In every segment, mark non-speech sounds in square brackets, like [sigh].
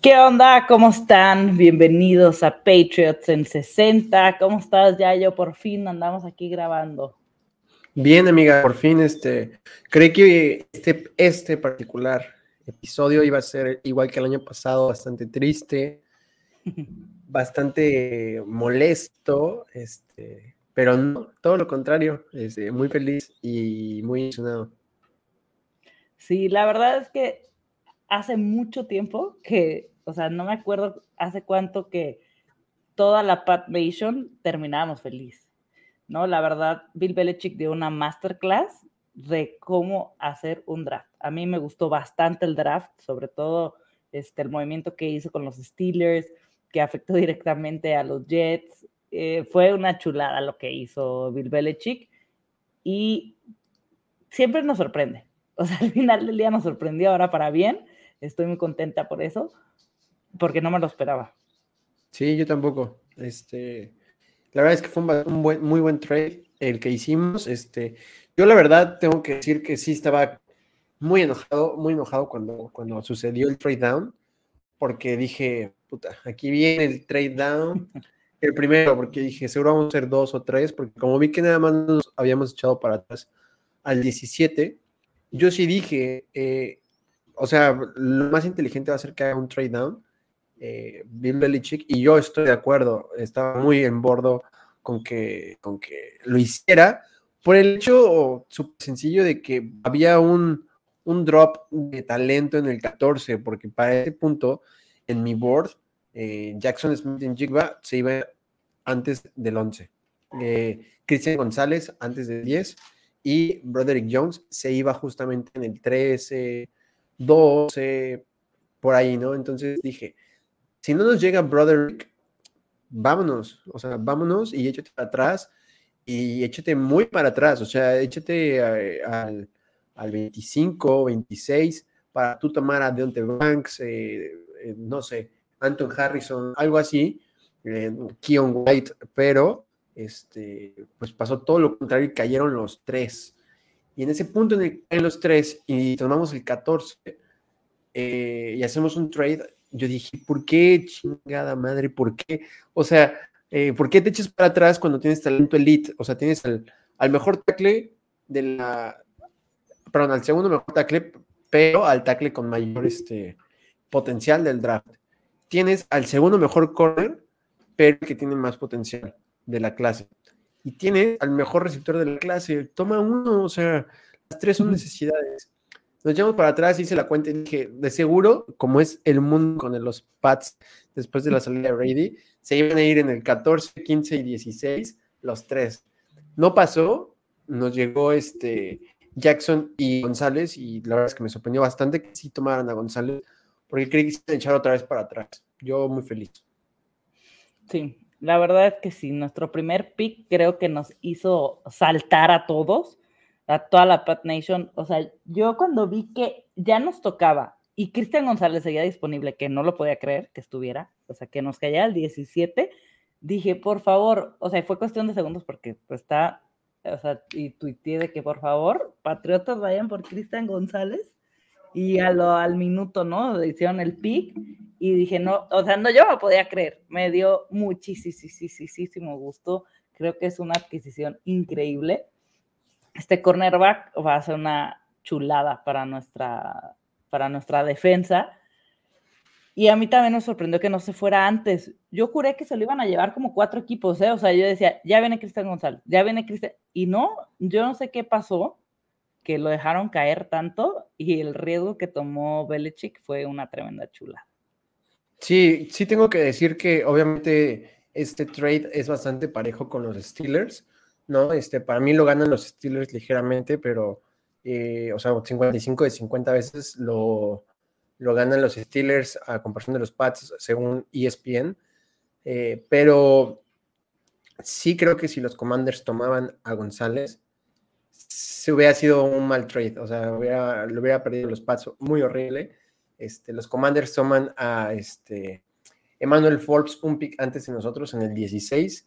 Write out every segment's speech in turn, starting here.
¿Qué onda? ¿Cómo están? Bienvenidos a Patriots en 60. ¿Cómo estás, ya yo Por fin andamos aquí grabando. Bien, amiga, por fin este, creí que este, este particular episodio iba a ser igual que el año pasado, bastante triste, [laughs] bastante molesto, este, pero no, todo lo contrario, este, muy feliz y muy emocionado. Sí, la verdad es que hace mucho tiempo que, o sea, no me acuerdo hace cuánto que toda la Pat Nation terminábamos feliz, ¿no? La verdad, Bill Belichick dio una masterclass de cómo hacer un draft. A mí me gustó bastante el draft, sobre todo este, el movimiento que hizo con los Steelers, que afectó [laughs] directamente a los Jets. Eh, fue una chulada lo que hizo Bill Belichick y siempre nos sorprende. O sea, [laughs] al final del día nos sorprendió ahora para bien Estoy muy contenta por eso, porque no me lo esperaba. Sí, yo tampoco. Este, la verdad es que fue un, buen, muy buen trade el que hicimos. Este, yo la verdad tengo que decir que sí estaba muy enojado, muy enojado cuando, cuando sucedió el trade down, porque dije, puta, aquí viene el trade down. [laughs] El primero, porque dije, seguro vamos a ser dos o tres, porque como vi que nada más nos habíamos echado para atrás al 17, yo sí dije, eh, o sea, lo más inteligente va a ser que haga un trade down. Eh, Bill Belichick, y yo estoy de acuerdo, estaba muy en bordo con que, con que lo hiciera, por el hecho súper sencillo de que había un, un, drop de talento en el 14, porque para ese punto, en mi board, eh, Jackson Smith en Jigba se iba antes del 11. Eh, Cristian González antes del 10 y Broderick Jones se iba justamente en el 13, 12, por ahí, ¿no? Entonces dije, si no nos llega Broderick, vámonos, o sea, vámonos y échate para atrás y échate muy para atrás, o sea, échate eh, al, al 25, 26 para tú tomar a Deontay Banks, eh, eh, no sé, Anton Harrison, algo así, Keon White, pero este, pues pasó todo lo contrario y cayeron los tres. Y en ese punto en el que caen los tres y tomamos el 14 eh, y hacemos un trade, yo dije, ¿por qué chingada madre? ¿Por qué? O sea, eh, ¿por qué te echas para atrás cuando tienes talento elite? O sea, tienes al, mejor tackle de la, perdón, al segundo mejor tackle, pero al tackle con mayor este, potencial del draft. Tienes al segundo mejor corner, pero que tiene más potencial de la clase y tiene al mejor receptor de la clase. Toma uno, o sea, las tres son necesidades. Nos echamos para atrás, hice la cuenta y dije, de seguro, como es el mundo con los Pats después de la salida de Brady, se iban a ir en el 14, 15 y 16, los tres. No pasó, nos llegó este Jackson y González, y la verdad es que me sorprendió bastante que sí tomaran a González, porque creí que se iban a echar otra vez para atrás. Yo muy feliz. Sí, la verdad es que sí, nuestro primer pick creo que nos hizo saltar a todos, a toda la Pat Nation. O sea, yo cuando vi que ya nos tocaba y Cristian González seguía disponible, que no lo podía creer que estuviera, o sea, que nos caía el 17, dije, por favor, o sea, fue cuestión de segundos porque pues, está, o sea, y tuiteé de que por favor, Patriotas vayan por Cristian González y a lo, al minuto, ¿no? Hicieron el pick y dije, no, o sea, no, yo no podía creer, me dio muchísimo gusto, creo que es una adquisición increíble. Este cornerback va a ser una chulada para nuestra, para nuestra defensa. Y a mí también me sorprendió que no se fuera antes. Yo juré que se lo iban a llevar como cuatro equipos, ¿eh? O sea, yo decía, ya viene Cristian González, ya viene Cristian. Y no, yo no sé qué pasó, que lo dejaron caer tanto y el riesgo que tomó Belichick fue una tremenda chula. Sí, sí tengo que decir que obviamente este trade es bastante parejo con los Steelers, ¿no? Este, para mí lo ganan los Steelers ligeramente, pero, eh, o sea, 55 de 50 veces lo, lo ganan los Steelers a comparación de los Pats, según ESPN. Eh, pero sí creo que si los Commanders tomaban a González, se hubiera sido un mal trade, o sea, hubiera, lo hubiera perdido los Pats muy horrible. Este, los Commanders toman a este, Emmanuel Forbes un pick antes de nosotros en el 16.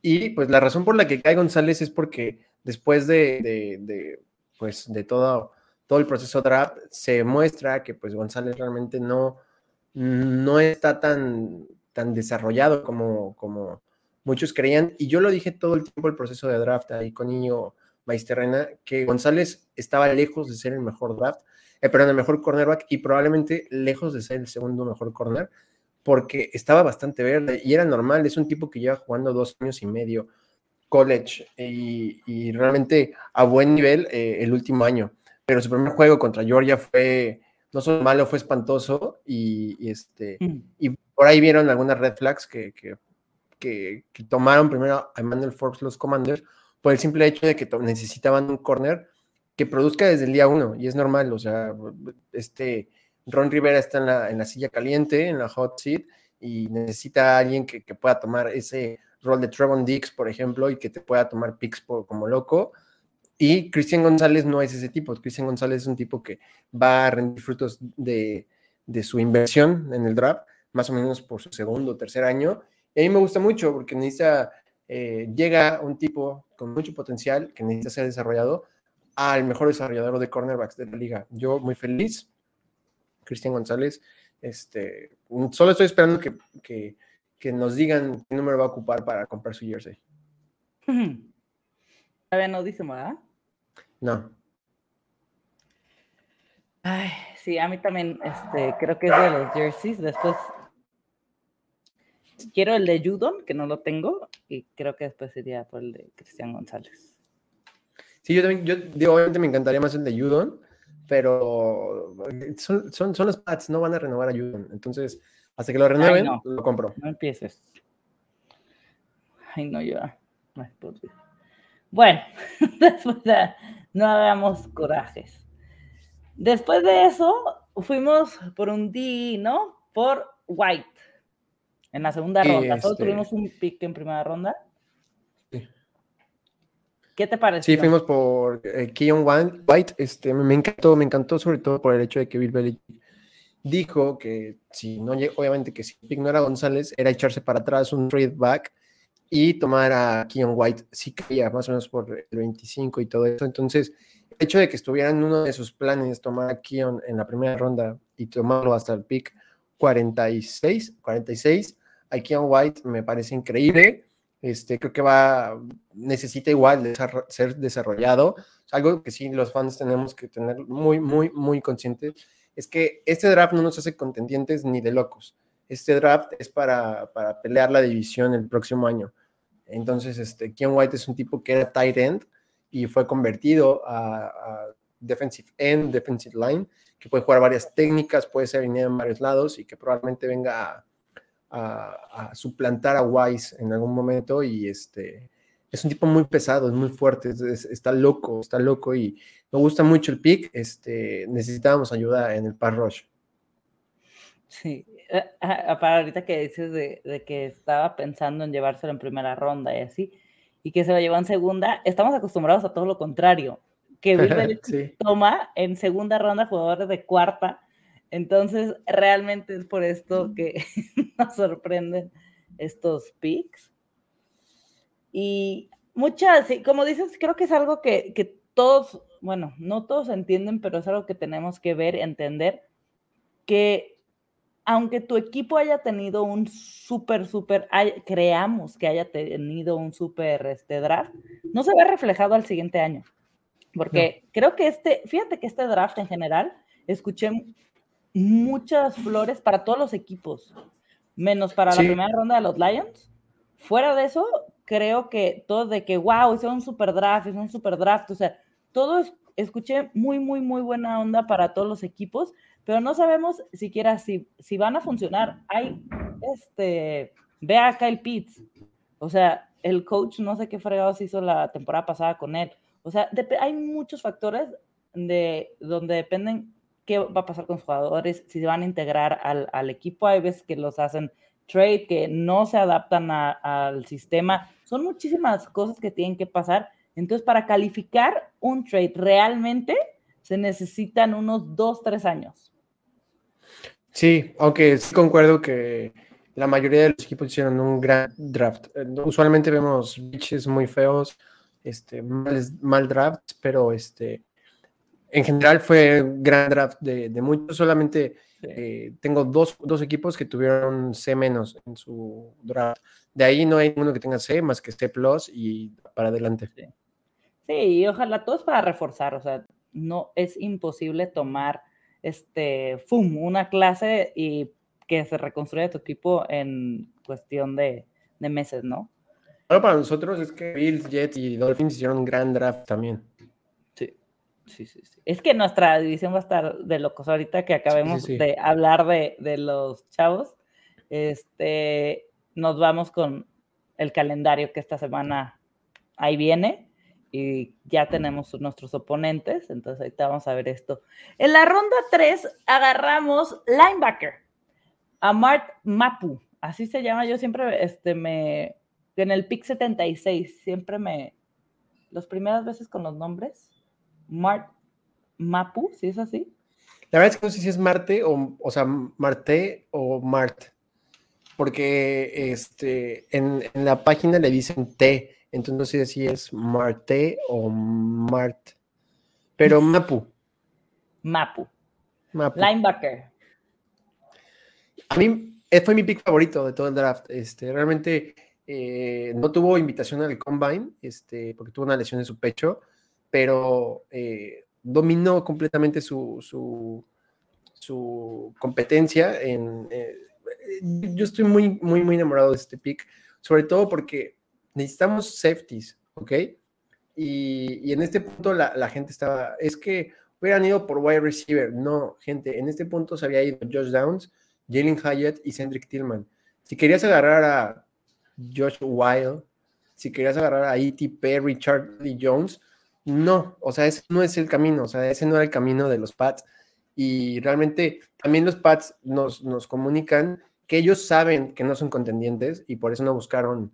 Y pues la razón por la que cae González es porque después de, pues, de todo, todo el proceso draft se muestra que pues González realmente no, no está tan, tan desarrollado como, como muchos creían. Y yo lo dije todo el tiempo el proceso de draft ahí con Niño Maisterrena, que González estaba lejos de ser el mejor draft, eh, perdón, el mejor cornerback y probablemente lejos de ser el segundo mejor corner, porque estaba bastante verde y era normal, es un tipo que lleva jugando dos años y medio college y, realmente a buen nivel eh, el último año. Pero su primer juego contra Georgia fue no solo malo, fue espantoso y, este, mm. y por ahí vieron algunas red flags que, que, tomaron primero a Emmanuel Forbes los Commanders por el simple hecho de que necesitaban un corner que produzca desde el día uno y es normal, o sea, este Ron Rivera está en la, en la silla caliente, en la hot seat y necesita a alguien que, que pueda tomar ese rol de Trevon Dix, por ejemplo, y que te pueda tomar picks como loco y Cristian González no es ese tipo. Cristian González es un tipo que va a rendir frutos de, su inversión en el draft, más o menos por su segundo o tercer año. Y a mí me gusta mucho porque necesita, eh, llega un tipo con mucho potencial que necesita ser desarrollado al mejor desarrollador de cornerbacks de la liga. Yo muy feliz. Cristian González, este, solo estoy esperando que, que nos digan qué número va a ocupar para comprar su jersey. [laughs] Todavía no dice, ¿verdad? No. Ay, sí, a mí también, este, creo que es de los jerseys. Después quiero el de Judon, que no lo tengo, y creo que después sería por el de Cristian González. Sí, yo también, yo obviamente me encantaría más el de Judon, pero son, son, son, los Pats, no van a renovar a Judon. Entonces, hasta que lo renueven, lo compro. No empieces. Ay, no. Ay, por Bueno, [laughs] después de, no hagamos corajes. Después de eso, fuimos por un D, ¿no? Por White. En la segunda ronda. Este tuvimos un pick en primera ronda. ¿Qué te pareció? Sí, fuimos por eh, Keon White. Este, me encantó, me encantó sobre todo por el hecho de que Bill Belichick dijo que si no, obviamente que si pick no era González, era echarse para atrás un trade back y tomar a Keon White si caía más o menos por el 25 y todo eso. Entonces, el hecho de que estuviera en uno de sus planes tomar a Keon en la primera ronda y tomarlo hasta el pick 46, 46, a Keon White me parece increíble. Este, creo que va, necesita igual de ser desarrollado. Algo que sí los fans tenemos que tener muy, muy, muy conscientes es que este draft no nos hace contendientes ni de locos este draft es para, para, pelear la división el próximo año. Entonces, este, Ken White es un tipo que era tight end y fue convertido a, defensive end, defensive line, que puede jugar varias técnicas, puede ser en varios lados y que probablemente venga a, suplantar a Wise en algún momento. Y este es un tipo muy pesado, es muy fuerte, está loco, está loco y me gusta mucho el pick. Este, necesitábamos ayuda en el pass rush. Sí, eh, para ahorita que dices de, que estaba pensando en llevárselo en primera ronda y así, y que se lo llevó en segunda, estamos acostumbrados a todo lo contrario, que Bill [laughs] toma en segunda ronda jugadores de cuarta, entonces realmente es por esto que [laughs] nos sorprenden estos picks. Y muchas, como dices, creo que es algo que, que todos, bueno, no todos entienden, pero es algo que tenemos que ver, entender, que aunque tu equipo haya tenido un súper, súper, creamos que haya tenido un súper este draft, no se ve reflejado al siguiente año. Porque creo que este, fíjate que este draft en general, escuché muchas flores para todos los equipos, menos para la primera ronda de los Lions. Fuera de eso, creo que todo de que, wow, es un super draft, es un super draft, o sea, todo escuché muy, muy, muy buena onda para todos los equipos, pero no sabemos siquiera si, si van a funcionar. Hay, este, ve a Kyle Pitts, o sea, el coach no sé qué fregados hizo la temporada pasada con él. O sea, hay muchos factores de donde dependen qué va a pasar con los jugadores, si se van a integrar al, al equipo. Hay veces que los hacen trade, que no se adaptan al sistema. Son muchísimas cosas que tienen que pasar. Entonces, para calificar un trade realmente, se necesitan unos dos, tres años. Sí, aunque sí concuerdo que la mayoría de los equipos hicieron un gran draft. Eh, usualmente vemos biches muy feos, este, mal, draft, pero este, en general fue gran draft de, muchos. Solamente Eh, tengo dos, dos, equipos que tuvieron C menos en su draft. De ahí no hay ninguno que tenga C más que C plus y para adelante. Sí. sí, y ojalá todos para reforzar. O sea, no es imposible tomar este, FUM, una clase y que se reconstruya tu equipo en cuestión de, de meses, ¿no? Bueno, para nosotros es que Bills, Jets y Dolphins hicieron un gran draft también. Sí. Sí, sí, sí. Es que nuestra división va a estar de locos ahorita que acabemos de hablar de, de, los chavos. Este, nos vamos con el calendario que esta semana ahí viene y ya tenemos nuestros oponentes, entonces ahorita vamos a ver esto. En la ronda 3 agarramos linebacker a Mart Mapu, así se llama, yo siempre este, me, en el pick 76, siempre me, las primeras veces con los nombres, Mart Mapu, ¿sí es así? La verdad es que no sé si es Marte o, o sea, Marte o Mart, porque este, en, en la página le dicen T, entonces no sé si es Marte o Mart. Pero [laughs] Mapu. Mapu. Mapu. Linebacker. A mí eh, fue mi pick favorito de todo el draft. Este, realmente eh, no tuvo invitación al combine, este, porque tuvo una lesión en su pecho, pero eh, dominó completamente su, su, su competencia. En, yo estoy muy, muy, muy enamorado de este pick, sobre todo porque necesitamos safeties, ¿ok? Y, en este punto la, gente estaba, es que hubieran ido por wide receiver. No, gente, en este punto se había ido Josh Downs, Jalen Hyatt y Cedric Tillman. Si querías agarrar a Josh Wild, si querías agarrar a E.T. Perry, Charlie Jones, no, o sea, ese no es el camino, o sea, ese no era el camino de los Pats. Y realmente también los Pats nos, nos comunican que ellos saben que no son contendientes y por eso no buscaron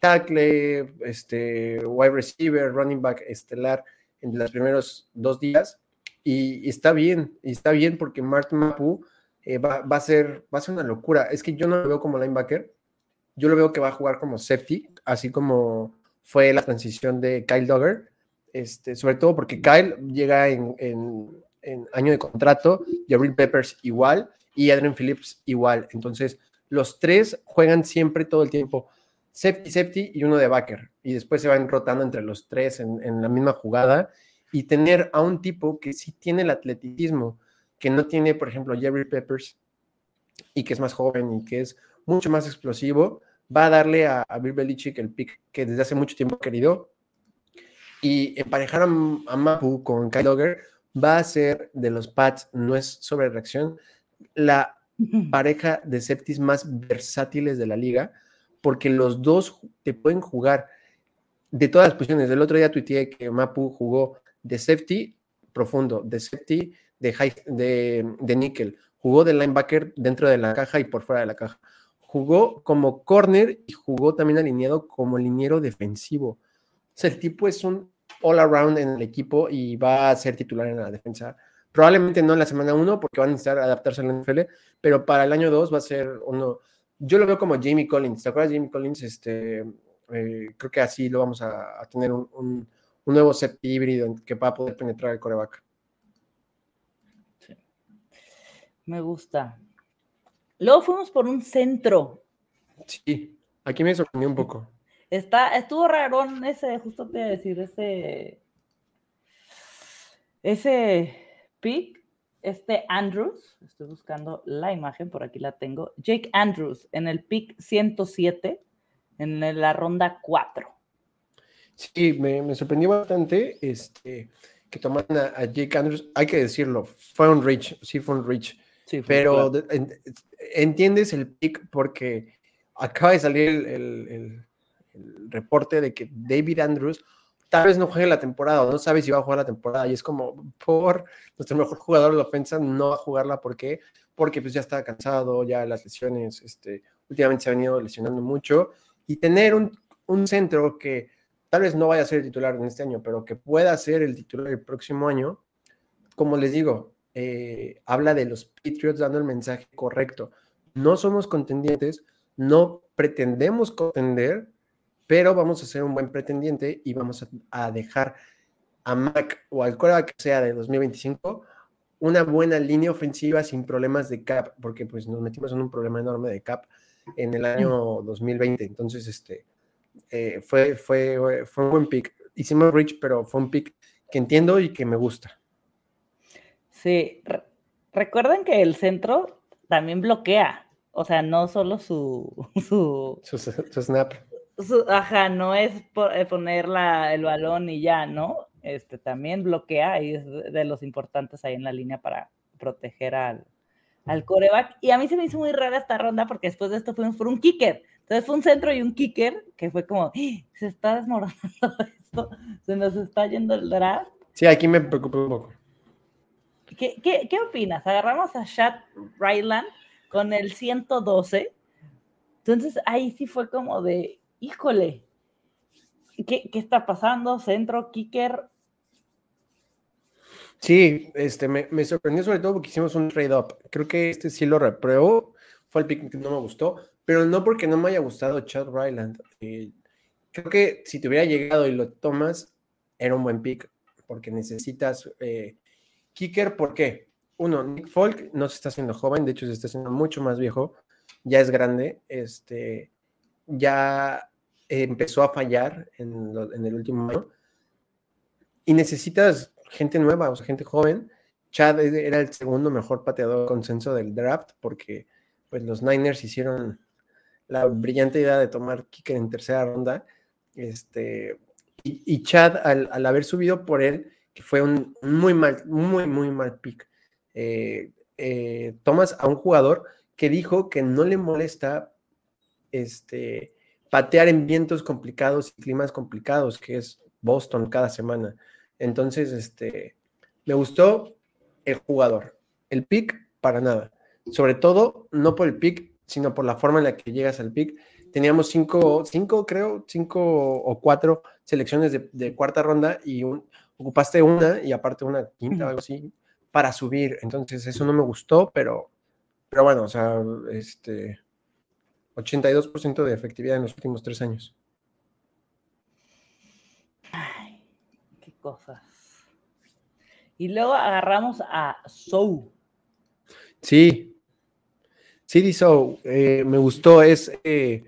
tackle, este, wide receiver, running back estelar en los primeros dos días. Y, está bien, está bien porque Martin Mapu eh, va, a ser, va a ser una locura. Es que yo no lo veo como linebacker, yo lo veo que va a jugar como safety, así como fue la transición de Kyle Dogger, este, sobre todo porque Kyle llega en, año de contrato, Jabril Peppers igual y Adrian Phillips igual. Entonces, los tres juegan siempre todo el tiempo safety, safety y uno de backer. Y después se van rotando entre los tres en, la misma jugada. Y tener a un tipo que sí tiene el atleticismo, que no tiene, por ejemplo, Jerry Peppers, y que es más joven y que es mucho más explosivo, va a darle a, Bill Belichick el pick que desde hace mucho tiempo ha querido. Y emparejar a, a Mapu con Kyle Dogger va a ser de los Pats, no es sobre reacción, la [laughs] pareja de safeties más versátiles de la liga porque los dos te pueden jugar de todas las posiciones. El otro día tuiteé que Mapu jugó de safety profundo, de safety de, high, de, de nickel, jugó de linebacker dentro de la caja y por fuera de la caja. Jugó como corner y jugó también alineado como liniero defensivo. O sea, el tipo es un all around en el equipo y va a ser titular en la defensa. Probablemente no en la semana 1 porque van a necesitar adaptarse al NFL, pero para el año 2 va a ser uno yo lo veo como Jamie Collins. ¿Te acuerdas de Jamie Collins? Este, eh, creo que así lo vamos a, tener un, nuevo set híbrido que va a poder penetrar el coreback. Sí. Me gusta. Luego fuimos por un centro. Sí, aquí me sorprendió un poco. Está, estuvo rarón ese, justo te iba a decir, ese, ese pick, este Andrews, estoy buscando la imagen, por aquí la tengo, Jake Andrews en el pick 107 en la ronda 4. Sí, me, sorprendió bastante este, que tomaran a, Jake Andrews, hay que decirlo, fue un reach, sí fue un reach, sí, pero entiendes el pick porque acaba de salir el reporte de que David Andrews tal vez no juegue la temporada o no sabe si va a jugar la temporada y es como por nuestro mejor jugador de la ofensa no va a jugarla ¿por qué? porque pues ya está cansado ya las lesiones este últimamente se ha venido lesionando mucho y tener un, un centro que tal vez no vaya a ser el titular en este año pero que pueda ser el titular el próximo año como les digo eh, habla de los Patriots dando el mensaje correcto no somos contendientes no pretendemos contender pero vamos a ser un buen pretendiente y vamos a, dejar a Mac o al que sea de 2025 una buena línea ofensiva sin problemas de cap, porque pues nos metimos en un problema enorme de cap en el año 2020. Entonces, este, eh, fue, fue, fue un buen pick. Hicimos Rich, pero fue un pick que entiendo y que me gusta. Sí, recuerden que el centro también bloquea, o sea, no solo su... [laughs] Su, su, snap. Ajá, no es eh, poner la, el balón y ya, ¿no? Este, también bloquea y es de los importantes ahí en la línea para proteger al, al coreback. Y a mí se me hizo muy rara esta ronda porque después de esto fuimos por un kicker. Entonces fue un centro y un kicker que fue como, ¡Ah! se está desmoronando [laughs] esto, se nos está yendo el draft. Sí, aquí me preocupa un poco. ¿Qué, qué, qué opinas? Agarramos a Chad Ryland con el 112. Entonces ahí sí fue como de, híjole, ¿qué, qué está pasando? Centro, kicker, Sí, este, me, me, sorprendió sobre todo porque hicimos un trade-up. Creo que este sí lo repruebo. Fue el pick que no me gustó, pero no porque no me haya gustado Chad Ryland. Eh, creo que si te hubiera llegado y lo tomas, era un buen pick, porque necesitas eh, kicker. ¿Por qué? Uno, Nick Folk no se está haciendo joven, de hecho se está haciendo mucho más viejo, ya es grande, este, ya empezó a fallar en, el último año y necesitas gente nueva, o sea, gente joven. Chad era el segundo mejor pateador consenso del draft porque pues los Niners hicieron la brillante idea de tomar kicker en tercera ronda. Este, y, Chad, al, haber subido por él, que fue un, muy mal, muy, muy mal pick, eh, eh, tomas a un jugador que dijo que no le molesta este, patear en vientos complicados y climas complicados, que es Boston cada semana. Entonces, este, me gustó el jugador. El pick, para nada. Sobre todo, no por el pick, sino por la forma en la que llegas al pick. Teníamos cinco, cinco creo, cinco o cuatro selecciones de, cuarta ronda y ocupaste una y aparte una quinta o algo así para subir. Entonces, eso no me gustó, pero, pero bueno, o sea, este 82% de efectividad en los últimos tres años. cosas. Y luego agarramos a Sou. Sí, sí, Sou, eh, me gustó. Es, eh,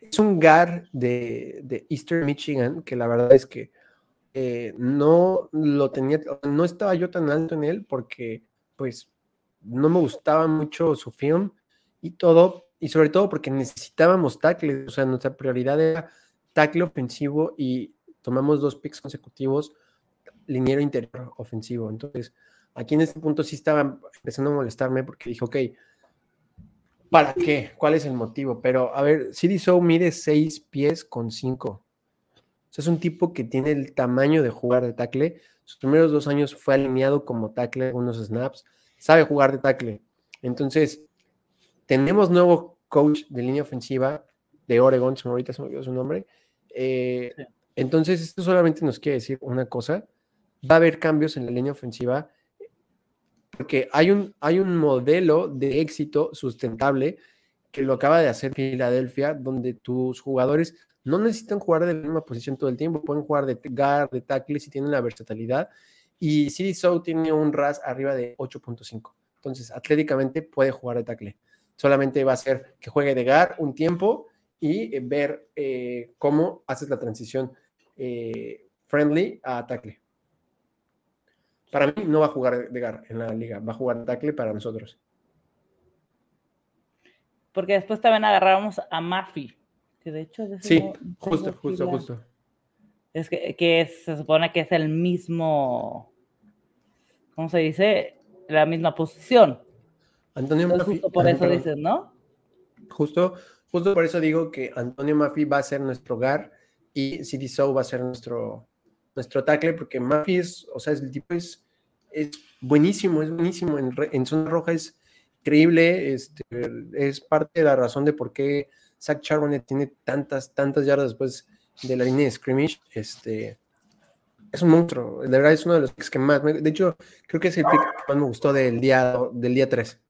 es un GAR de, de, Eastern Michigan que la verdad es que eh, no lo tenía, no estaba yo tan alto en él porque pues no me gustaba mucho su film y todo, y sobre todo porque necesitábamos tackle, o sea, nuestra prioridad era tackle ofensivo y tomamos dos picks consecutivos liniero interior ofensivo. Entonces, aquí en este punto sí estaba empezando a molestarme porque dije, ok, ¿para qué? ¿Cuál es el motivo? Pero, a ver, CD Show mide 6 pies con 5. O sea, es un tipo que tiene el tamaño de jugar de tackle. Sus primeros dos años fue alineado como tackle, unos snaps. Sabe jugar de tackle. Entonces, tenemos nuevo coach de línea ofensiva de Oregon, ahorita se me olvidó su nombre. Eh, entonces, esto solamente nos quiere decir una cosa, va a haber cambios en la línea ofensiva porque hay un, hay un modelo de éxito sustentable que lo acaba de hacer Filadelfia, donde tus jugadores no necesitan jugar de la misma posición todo el tiempo, pueden jugar de guard, de tackle si tienen la versatilidad. Y CD So tiene un RAS arriba de 8.5. Entonces, atléticamente puede jugar de tackle. Solamente va a ser que juegue de guard un tiempo y ver eh, cómo haces la transición eh, friendly a tackle. Para mí no va a jugar de gar en la liga, va a jugar tackle para nosotros. Porque después también agarramos a Mafi, que de hecho es Sí, justo, justo, justo. Es que, se supone que es el mismo, ¿cómo se dice? La misma posición. Antonio Mafi. Justo por eso dices, ¿no? Justo, justo por eso digo que Antonio Mafi va a ser nuestro gar y CD So va a ser nuestro, nuestro tackle, porque Mafi es, o sea, el tipo es es buenísimo, es buenísimo. En, zona roja es increíble, este, es parte de la razón de por qué Zach Charbonnet tiene tantas, tantas yardas después de la línea de scrimmage. Este, es un monstruo, de verdad es uno de los picks que más, de hecho, creo que es el pick que más me gustó del día, del día 3.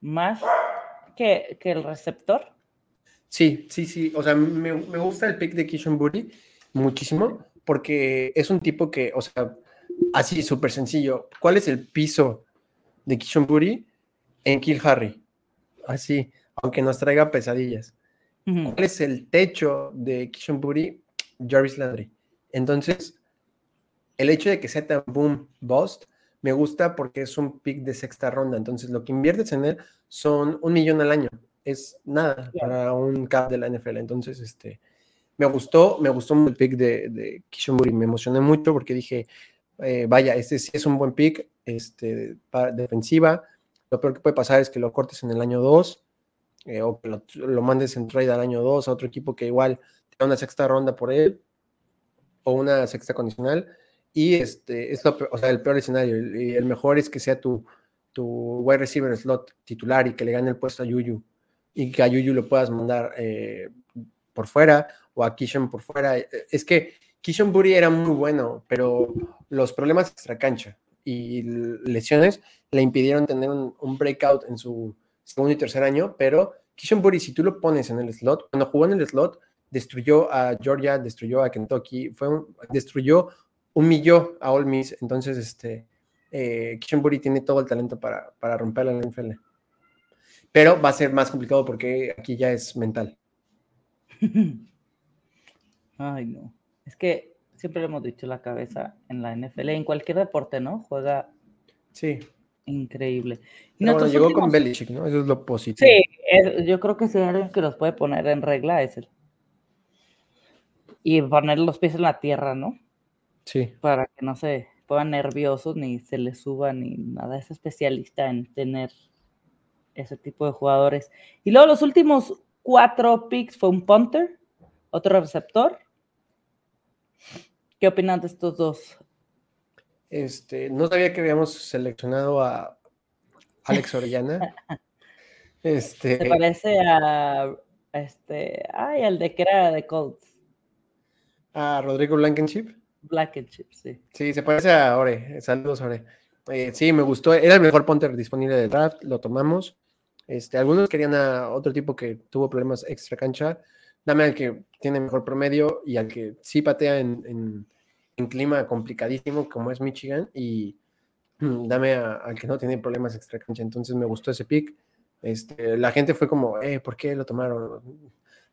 ¿Más que, el receptor? Sí, sí, sí, o sea, me, me gusta el pick de Kishon Booty muchísimo, porque es un tipo que, o sea, Así, súper sencillo. ¿Cuál es el piso de Kishon Buri en Kill Harry? Así, aunque nos traiga pesadillas. ¿Cuál es el techo de Kishon Buri? Jarvis Landry. Entonces, el hecho de que sea tan boom bust me gusta porque es un pick de sexta ronda. Entonces, lo que inviertes en él son un millón al año. Es nada para un cap de la NFL. Entonces, este, me gustó, me gustó el pick de, de. Me emocioné mucho porque dije, eh, vaya, este sí es un buen pick este, para defensiva. Lo peor que puede pasar es que lo cortes en el año 2 eh, o que lo, mandes en trade al año 2 a otro equipo que igual te da una sexta ronda por él o una sexta condicional y este, es lo, o sea, el peor escenario. Y el mejor es que sea tu, tu wide receiver slot titular y que le gane el puesto a Yuyu. Y que a Yuyu lo puedas mandar eh, por fuera o a Kishon por fuera. Es que Kishon Buri era muy bueno, pero los problemas extracancha y lesiones le impidieron tener un, breakout en su segundo y tercer año. Pero Kishon Buri, si tú lo pones en el slot, cuando jugó en el slot, destruyó a Georgia, destruyó a Kentucky, fue destruyó humilló a All Miss. Entonces, este, eh, tiene todo el talento para, para romper la NFL. Pero va a ser más complicado porque aquí ya es mental. [laughs] Ay, no. Es que siempre lo hemos dicho, la cabeza en la NFL, en cualquier deporte, ¿no? Juega. Sí. Increíble. llegó con Belichick, ¿no? Eso es lo positivo. Sí, yo creo que si hay alguien que los puede poner en regla es él. Y poner los pies en la tierra, ¿no? Sí. Para que no se pongan nerviosos ni se les suba ni nada. Es especialista en tener ese tipo de jugadores. Y luego los últimos cuatro picks fue un punter, otro receptor. ¿Qué opinan de estos dos? Este, no sabía que habíamos seleccionado a Alex Orellana. [laughs] este, Se parece a este, ay, al de que era de Colts. A Rodrigo Blankenship. Black and Chip, sí. Sí, se parece a Ore. Saludos, Ore. Eh, sí, me gustó. Era el mejor punter disponible de draft, lo tomamos. Este, algunos querían a otro tipo que tuvo problemas extra cancha. Dame al que tiene mejor promedio y al que sí patea en, clima complicadísimo como es Michigan y dame al que no tiene problemas extra cancha. Entonces me gustó ese pick. Este, la gente fue como, eh, ¿por qué lo tomaron?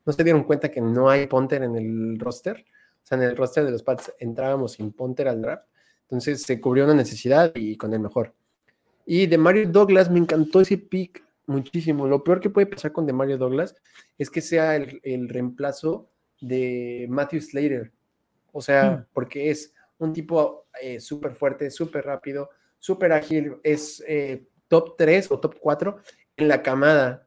¿No se dieron cuenta que no hay punter en el roster? Sea, en el roster de los Pats entrábamos sin Ponter al draft. Entonces se cubrió una necesidad y con el mejor. Y de Mario Douglas me encantó ese pick muchísimo. Lo peor que puede pasar con de Mario Douglas es que sea el, reemplazo de Matthew Slater. O sea, hmm. porque es un tipo eh, súper fuerte, súper rápido, súper ágil. Es eh, top 3 o top 4 en la camada.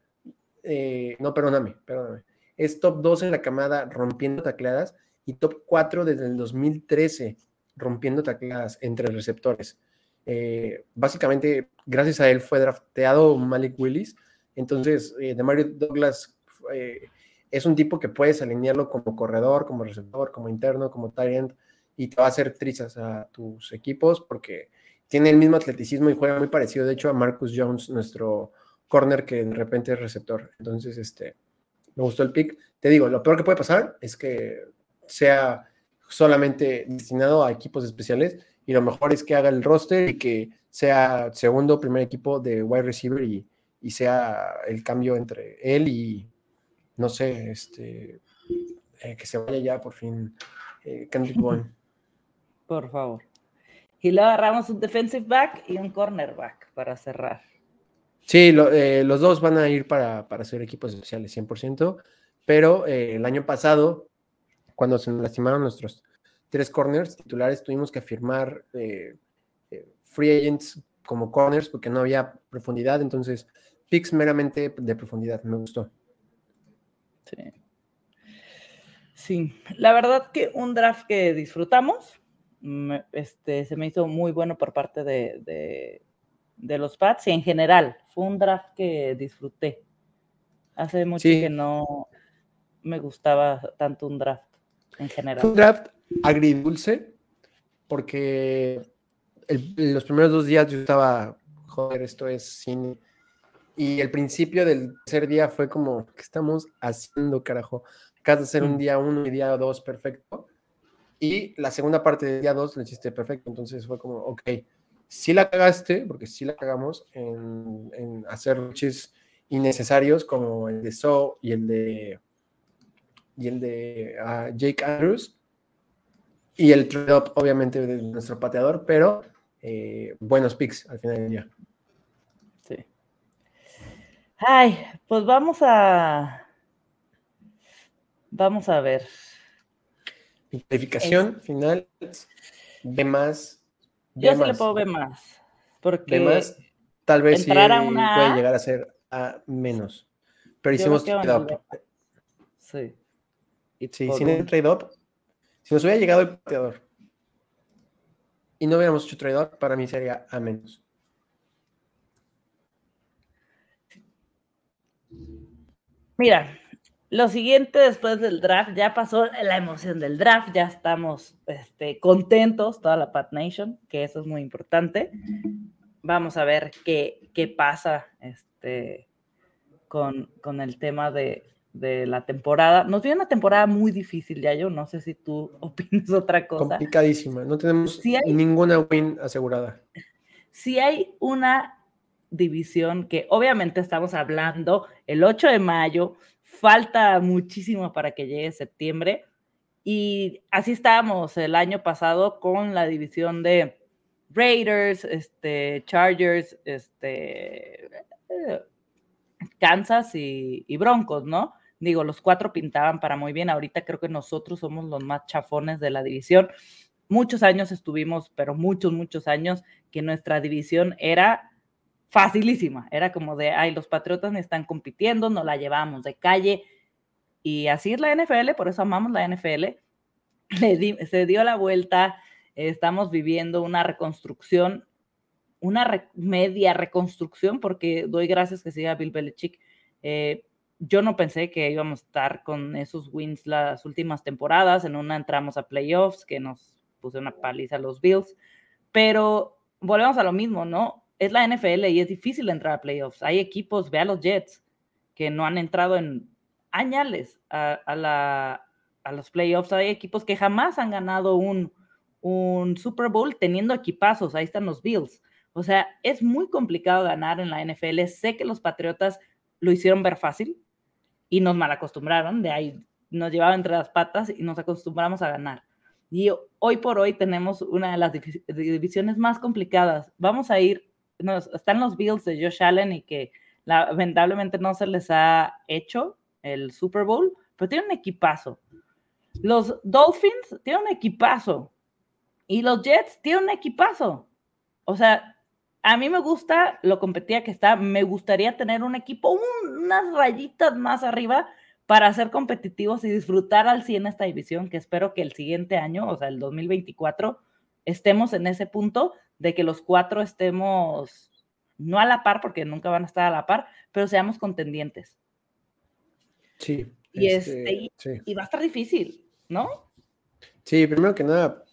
Eh, no, perdóname, perdóname. Es top 2 en la camada rompiendo tacleadas top 4 desde el 2013, rompiendo tacleadas entre receptores. Eh, básicamente, gracias a él fue drafteado Malik Willis. Entonces, eh, de Mario Douglas eh, es un tipo que puedes alinearlo como corredor, como receptor, como interno, como tight y te va a hacer trizas a tus equipos porque tiene el mismo atleticismo y juega muy parecido, de hecho, a Marcus Jones, nuestro corner que de repente es receptor. Entonces, este, me gustó el pick. Te digo, lo peor que puede pasar es que sea solamente destinado a equipos especiales y lo mejor es que haga el roster y que sea segundo primer equipo de wide receiver y, sea el cambio entre él y no sé, este eh, que se vaya ya por fin eh, Kendrick [laughs] Por favor. Y luego agarramos un defensive back y un cornerback para cerrar. Sí, eh, los dos van a ir para, para ser equipos especiales, 100%, pero el año pasado cuando se lastimaron nuestros tres corners titulares, tuvimos que firmar eh, eh, free agents como corners porque no había profundidad, entonces picks meramente de profundidad, me gustó. Sí. Sí, la verdad que un draft que disfrutamos, este, se me hizo muy bueno por parte de, los Pats y en general, fue un draft que disfruté. Hace mucho que no me gustaba tanto un draft en general. Fue un draft agridulce, porque los primeros dos días yo estaba, joder, esto es cine. Y el principio del tercer día fue como, ¿qué estamos haciendo, carajo? Acabas de hacer un mm. día uno y día dos perfecto. Y la segunda parte del día 2 le hiciste perfecto. Entonces fue como, ok, si la cagaste, porque si la cagamos en, hacer luches innecesarios como el de So y el de y el de ah, Jake Andrews y el trade-up obviamente de nuestro pateador, pero eh, buenos picks al final del día. Sí. Ay, pues vamos a vamos a ver. Mi calificación final B más yo se le puedo ver más. Porque de más, tal vez sí puede llegar a ser a menos. Pero hicimos trade-up. Sí. Sí, sin el trade-up, si nos hubiera llegado el pateador y no hubiéramos hecho trade-up, para mí sería a menos. Mira, lo siguiente después del draft, ya pasó la emoción del draft, ya estamos este, contentos, toda la Pat Nation, que eso es muy importante. Vamos a ver qué, qué pasa este, con, con el tema de, de la temporada. Nos viene una temporada muy difícil, ya yo no sé si tú [laughs] opinas otra cosa. Complicadísima, no tenemos ninguna win asegurada. Si hay una división que obviamente estamos hablando el 8 de mayo, falta muchísimo para que llegue septiembre. Y así estábamos el año pasado con la división de Raiders, este, Chargers, este, eh, Kansas y, y, Broncos, ¿no? Digo, los cuatro pintaban para muy bien. Ahorita creo que nosotros somos los más chafones de la división. Muchos años estuvimos, pero muchos, muchos años, que nuestra división era facilísima. Era como de, ay, los Patriotas están compitiendo, no la llevamos de calle. Y así es la NFL, por eso amamos la NFL. se dio la vuelta, estamos viviendo una reconstrucción, una media reconstrucción, porque doy gracias que siga Bill Belichick. Eh, yo no pensé que íbamos a estar con esos wins las últimas temporadas. En una entramos a playoffs, que nos puse una paliza a los Bills, pero volvemos a lo mismo, ¿no? es la NFL y es difícil entrar a playoffs. Hay equipos, vea los Jets, que no han entrado en añales a, los playoffs. Hay equipos que jamás han ganado un, un Super Bowl teniendo equipazos. Ahí están los Bills. O sea, es muy complicado ganar en la NFL. Sé que los Patriotas lo hicieron ver fácil y nos malacostumbraron. De ahí nos llevaban entre las patas y nos acostumbramos a ganar. Y hoy por hoy tenemos una de las divisiones más complicadas. Vamos a ir están los Bills de Josh Allen y que lamentablemente no se les ha hecho el Super Bowl, pero tienen un equipazo. Los Dolphins tienen un equipazo y los Jets tienen un equipazo. O sea, a mí me gusta lo competía que está. Me gustaría tener un equipo unas rayitas más arriba para ser competitivos y disfrutar al 100 esta división, que espero que el siguiente año, o sea, el 2024, estemos en ese punto de que los cuatro estemos no a la par, porque nunca van a estar a la par, pero seamos contendientes. Sí. Y, este, y, va a estar difícil, ¿no? Sí, primero que nada,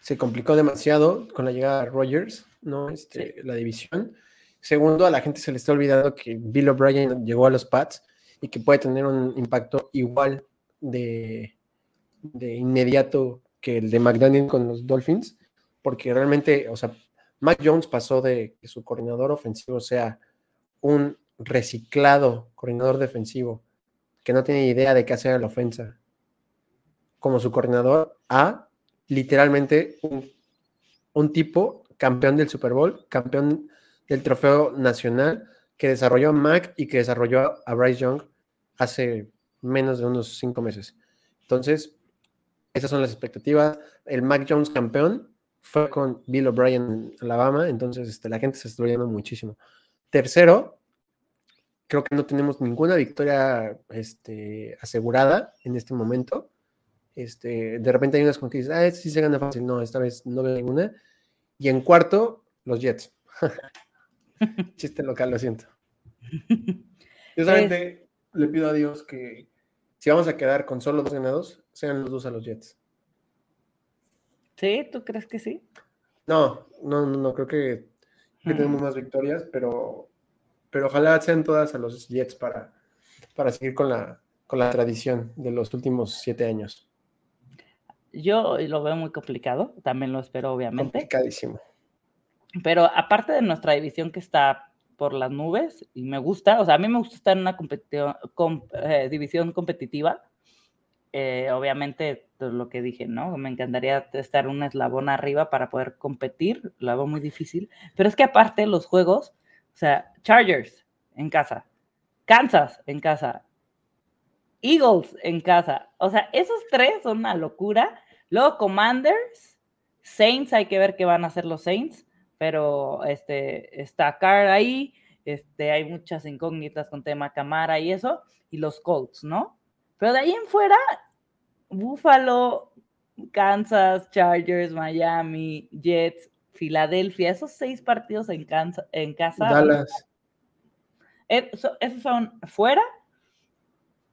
se complicó demasiado con la llegada de Rogers, ¿no? Este, La división. Segundo, a la gente se le está olvidando que Bill O'Brien llegó a los Pats y que puede tener un impacto igual de, de inmediato que el de McDaniel con los Dolphins porque realmente, o sea, Mac Jones pasó de que su coordinador ofensivo sea un reciclado coordinador defensivo que no tiene idea de qué hacer en la ofensa, como su coordinador, a literalmente un, tipo campeón del Super Bowl, campeón del trofeo nacional, que desarrolló a Mac y que desarrolló a Bryce Young hace menos de unos cinco meses. Entonces, esas son las expectativas. El Mac Jones campeón fue con Bill O'Brien en Alabama, entonces este, la gente se está viendo muchísimo. Tercero, creo que no tenemos ninguna victoria este, asegurada en este momento. Este, de repente hay unas con que dices, ah, sí se gana fácil. No, esta vez no veo ninguna. Y en cuarto, los Jets. [laughs] Chiste local, lo siento. [laughs] Yo solamente le pido a Dios que si vamos a quedar con solo dos ganados, sean los dos a los Jets. ¿Sí? ¿Tú crees que sí? No, no, no, creo que, tenemos más victorias, pero, pero ojalá sean todas a los Jets para, para seguir con la, con la tradición de los últimos siete años. Yo lo veo muy complicado, también lo espero, obviamente. Complicadísimo. Pero aparte de nuestra división que está por las nubes, y me gusta, o sea, a mí me gusta estar en una eh, división competitiva. Eh, obviamente, pues, lo que dije, ¿no? Me encantaría estar un eslabón arriba para poder competir, lo hago muy difícil. Pero es que aparte los juegos, o sea, Chargers en casa, Kansas en casa, Eagles en casa. O sea, esos tres son una locura. Luego Commanders, Saints, hay que ver qué van a hacer los Saints, pero este, está Carr ahí, este, hay muchas incógnitas con tema Camara y eso, y los Colts, ¿no? Pero de ahí en fuera, Buffalo, Kansas, Chargers, Miami, Jets, Filadelfia, esos seis partidos en, en casa. Dallas. esos son fuera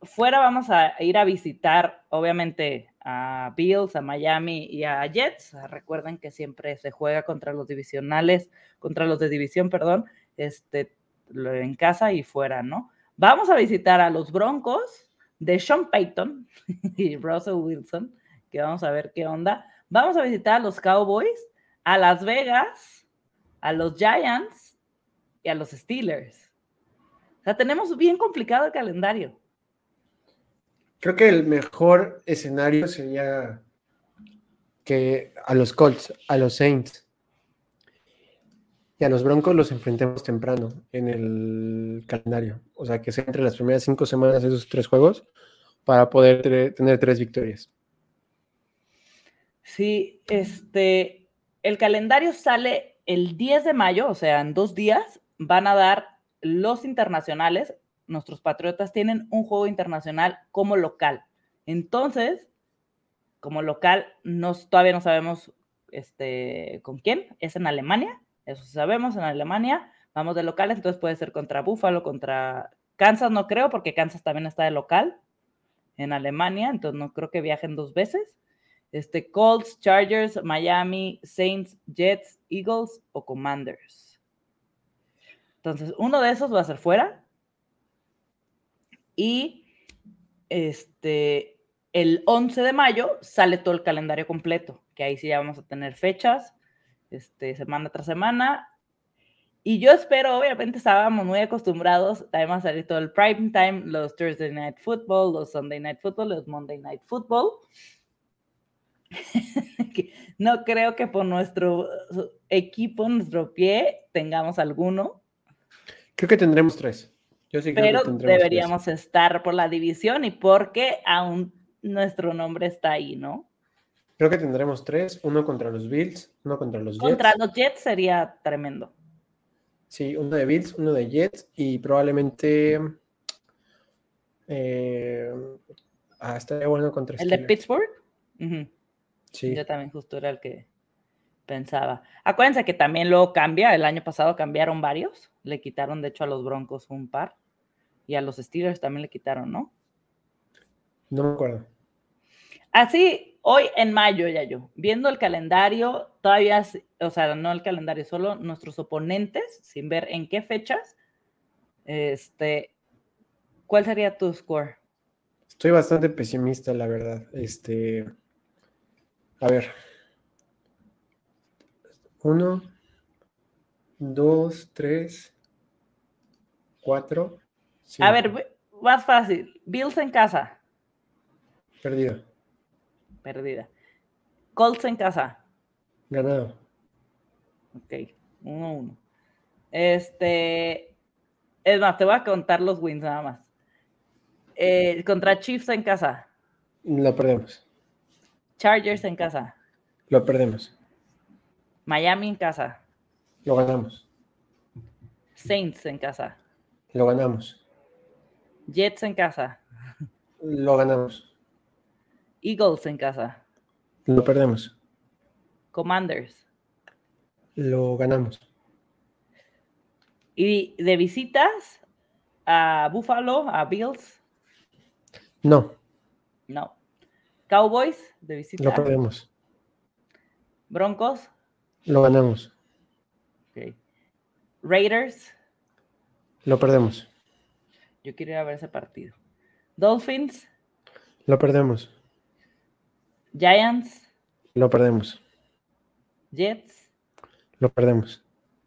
fuera vamos a ir a visitar, obviamente, a Bills, a Miami y a Jets. Recuerden que siempre se juega contra los divisionales, contra los de división, perdón, este, en casa y fuera, ¿no? Vamos a visitar a los Broncos de Sean Payton [laughs] y Russell Wilson, que vamos a ver qué onda. Vamos a visitar a los Cowboys, a Las Vegas, a los Giants y a los Steelers. O sea, tenemos bien complicado el calendario. Creo que el mejor escenario sería que a los Colts, a los Saints y a los Broncos los enfrentemos temprano en el calendario. O sea, que sea entre las primeras cinco semanas de esos tres juegos para poder tener tres victorias. Sí, este, el calendario sale el 10 de mayo, o sea, en dos días van a dar los internacionales nuestros Patriotas tienen un juego internacional como local. Entonces, como local, todavía no sabemos este, con quién. Es en Alemania, eso sabemos, en Alemania. Vamos de local, entonces puede ser contra Buffalo, contra Kansas, no creo, porque Kansas también está de local en Alemania, entonces no creo que viajen dos veces. Este, Colts, Chargers, Miami, Saints, Jets, Eagles o Commanders. Entonces, uno de esos va a ser fuera y este, el 11 de mayo sale todo el calendario completo, que ahí sí ya vamos a tener fechas, este, semana tras semana. Y yo espero, obviamente estábamos muy acostumbrados, además a salir todo el prime time, los Thursday Night Football, los Sunday Night Football, los Monday Night Football. [laughs] no creo que por nuestro equipo, nuestro pie, tengamos alguno. Creo que tendremos tres pero deberíamos estar por la división y porque aún nuestro nombre está ahí, ¿no? Creo que tendremos tres, uno contra los Bills, uno contra los Jets. Contra los Jets sería tremendo. Sí, uno de Bills, uno de Jets y probablemente... Eh, ah, estaría bueno contra ¿El de Pittsburgh? Sí. Yo también justo era el que pensaba. Acuérdense que también luego cambia, el año pasado cambiaron varios, le quitaron de hecho a los Broncos un par y a los Steelers también le quitaron, ¿no? No me acuerdo. Así, hoy en mayo ya yo, viendo el calendario, todavía, o sea, no el calendario, solo nuestros oponentes, sin ver en qué fechas, este, ¿cuál sería tu score? Estoy bastante pesimista, la verdad. Este, a ver, uno, dos, tres, cuatro. A ver, más fácil. Bills en casa. Perdida. Perdida. Colts en casa. Ganado. Ok, uno a uno. Este. Es más, te voy a contar los wins nada más. Eh, contra Chiefs en casa. Lo perdemos. Chargers en casa. Lo perdemos. Miami en casa. Lo ganamos. Saints en casa. Lo ganamos. Jets en casa. Lo ganamos. Eagles en casa. Lo perdemos. Commanders. Lo ganamos. ¿Y de visitas a Buffalo, a Bills? No. No. Cowboys de visita. Lo perdemos. Broncos. Lo ganamos. Okay. Raiders. Lo perdemos. Yo quiero ir a ver ese partido. Dolphins. Lo perdemos. Giants. Lo perdemos. Jets. Lo perdemos.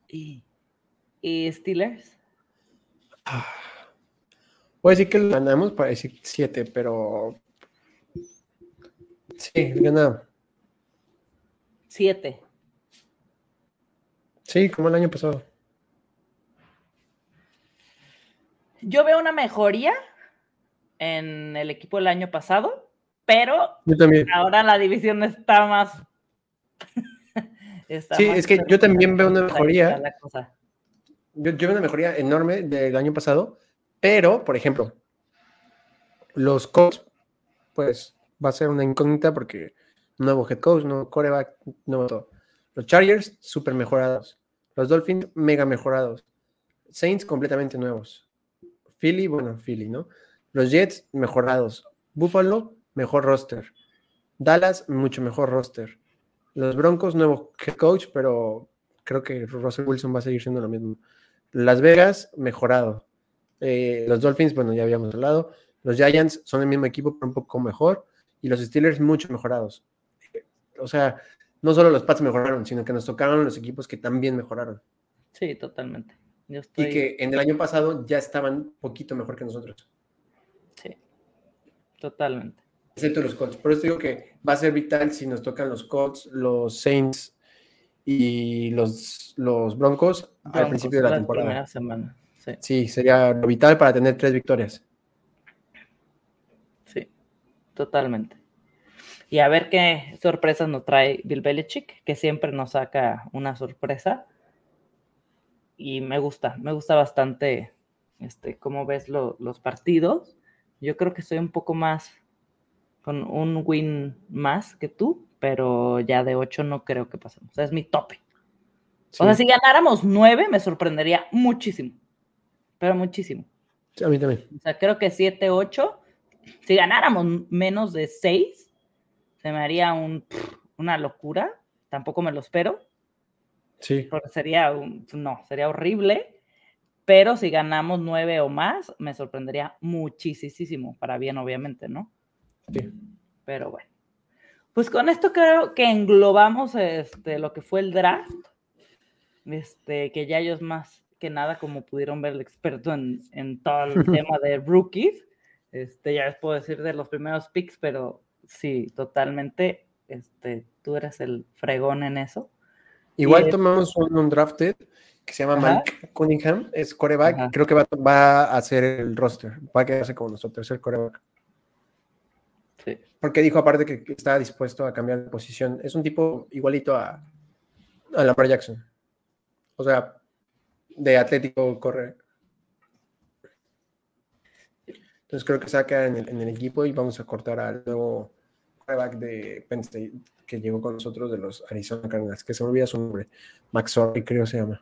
Y, y Steelers. Ah. Voy a decir que lo ganamos para decir 7, pero. Sí, ganamos. 7. Sí, como el año pasado. Yo veo una mejoría en el equipo del año pasado, pero yo también. ahora la división está más. [laughs] está sí, es que yo también veo una mejoría. Yo, yo, veo una mejoría enorme del año pasado, pero, por ejemplo, los Colts, pues va a ser una incógnita porque nuevo head coach, nuevo coreback, nuevo todo. Los Chargers, súper mejorados. Los Dolphins, mega mejorados. Saints, completamente nuevos. Philly, bueno, Philly, ¿no? Los Jets, mejorados. Buffalo, mejor roster. Dallas, mucho mejor roster. Los Broncos, nuevo coach, pero creo que Russell Wilson va a seguir siendo lo mismo. Las Vegas, mejorado. Eh, los Dolphins, bueno, ya habíamos hablado. Los Giants son el mismo equipo, pero un poco mejor. Y los Steelers, mucho mejorados. O sea, no solo los Pats mejoraron, sino que nos tocaron los equipos que también mejoraron. Sí, totalmente. Y que en el año pasado ya estaban poquito mejor que nosotros. Sí, totalmente. Excepto los Colts. Por eso digo que va a ser vital si nos tocan los Colts, los Saints y los, los Broncos, al principio de la, temporada. semana. Sí. sí, sería lo vital para tener tres victorias. Sí, totalmente. Y a ver qué sorpresas nos trae Bill Belichick, que siempre nos saca una sorpresa. Y me gusta, me gusta bastante este, cómo ves los partidos. Yo creo que estoy un poco más con un win más que tú, pero ya de 8 no creo que pasemos. O sea, es mi tope. O sea, si ganáramos 9 me sorprendería muchísimo. Pero muchísimo. a mí también. O sea, creo que 7, 8. Si ganáramos menos de 6, se me haría un, una locura, tampoco me lo espero. Sí. Porque sería, un, no, sería horrible, pero si ganamos nueve o más, me sorprendería muchísimo, para bien obviamente, ¿no? Sí. Pero bueno. Pues con esto creo que englobamos este, lo que fue el draft, este, que ya ellos más que nada, como pudieron ver el experto en, en todo el [laughs] tema de rookies, este, ya les puedo decir de los primeros picks, pero sí, totalmente. Este, tú eres el fregón en eso. Igual tomamos un, drafted que se llama Mike Cunningham, es coreback, creo que va, va, a hacer el roster, va a quedarse como nuestro tercer coreback. Sí. Porque dijo aparte que estaba dispuesto a cambiar de posición. Es un tipo igualito a, a Lamar Jackson. O sea, de atlético corre. Entonces creo que se va a quedar en el, en el equipo y vamos a cortar al nuevo quarterback de Penn State que llegó con nosotros de los Arizona Cardinals, que se me olvida su nombre, Max Orley creo se llama.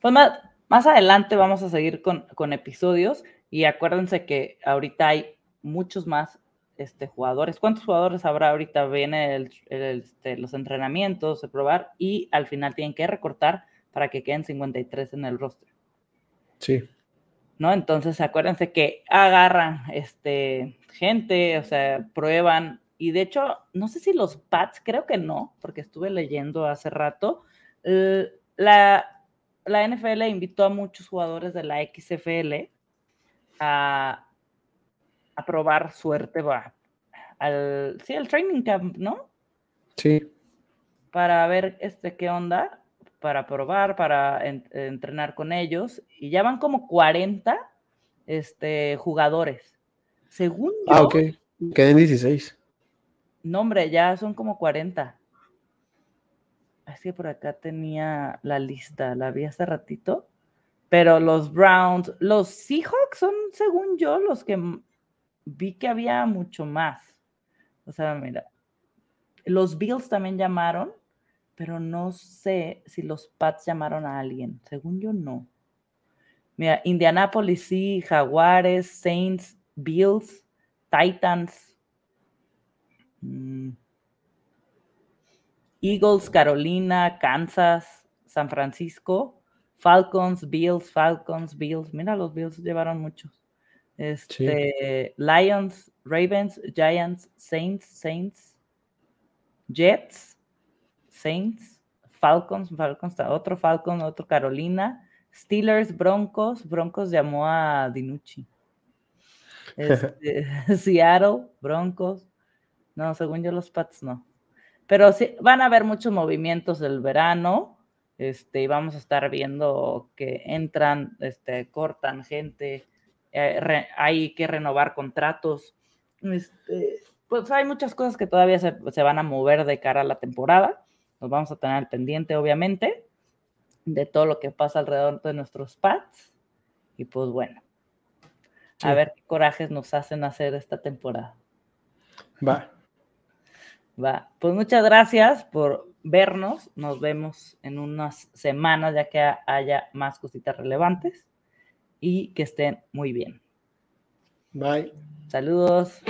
Pues más, más adelante vamos a seguir con, con, episodios y acuérdense que ahorita hay muchos más este, jugadores. ¿Cuántos jugadores habrá ahorita? Viene el, este, los entrenamientos, de probar y al final tienen que recortar para que queden 53 en el roster. Sí. ¿No? Entonces acuérdense que agarran este, gente, o sea, prueban, y de hecho, no sé si los Pats, creo que no, porque estuve leyendo hace rato, la, la NFL invitó a muchos jugadores de la XFL a, a probar suerte, va, al, sí, al training camp, ¿no? Sí. Para ver este, qué onda para probar, para entrenar con ellos, y ya van como 40 este, jugadores. Según yo. Ah, ok. Queden 16. No, hombre, ya son como 40. Es que por acá tenía la lista, la vi hace ratito. Pero los Browns, los Seahawks son, según yo, los que vi que había mucho más. O sea, mira, los Bills también llamaron pero no sé si los Pats llamaron a alguien. Según yo, no. Mira, Indianapolis sí, Jaguares, Saints, Bills, Titans, mm, Eagles, Carolina, Kansas, San Francisco, Falcons, Bills, Falcons, Bills. Mira, los Bills llevaron muchos. Este, Lions, Ravens, Giants, Saints, Saints, Jets, Saints, Falcons, Falcons, otro Falcon, otro Carolina, Steelers, Broncos, Broncos llamó a Dinucci. [laughs] Este, [laughs] Seattle, Broncos, no, según yo los Pats no. Pero sí, van a haber muchos movimientos del verano, este, y vamos a estar viendo que entran, este, cortan gente, eh, hay que renovar contratos. Este, pues hay muchas cosas que todavía se, se, van a mover de cara a la temporada. Nos vamos a tener al pendiente, obviamente, de todo lo que pasa alrededor de nuestros pads. Y pues bueno, a ver qué corajes nos hacen hacer esta temporada. Va. Va. Pues muchas gracias por vernos. Nos vemos en unas semanas ya que haya más cositas relevantes y que estén muy bien. Bye. Saludos.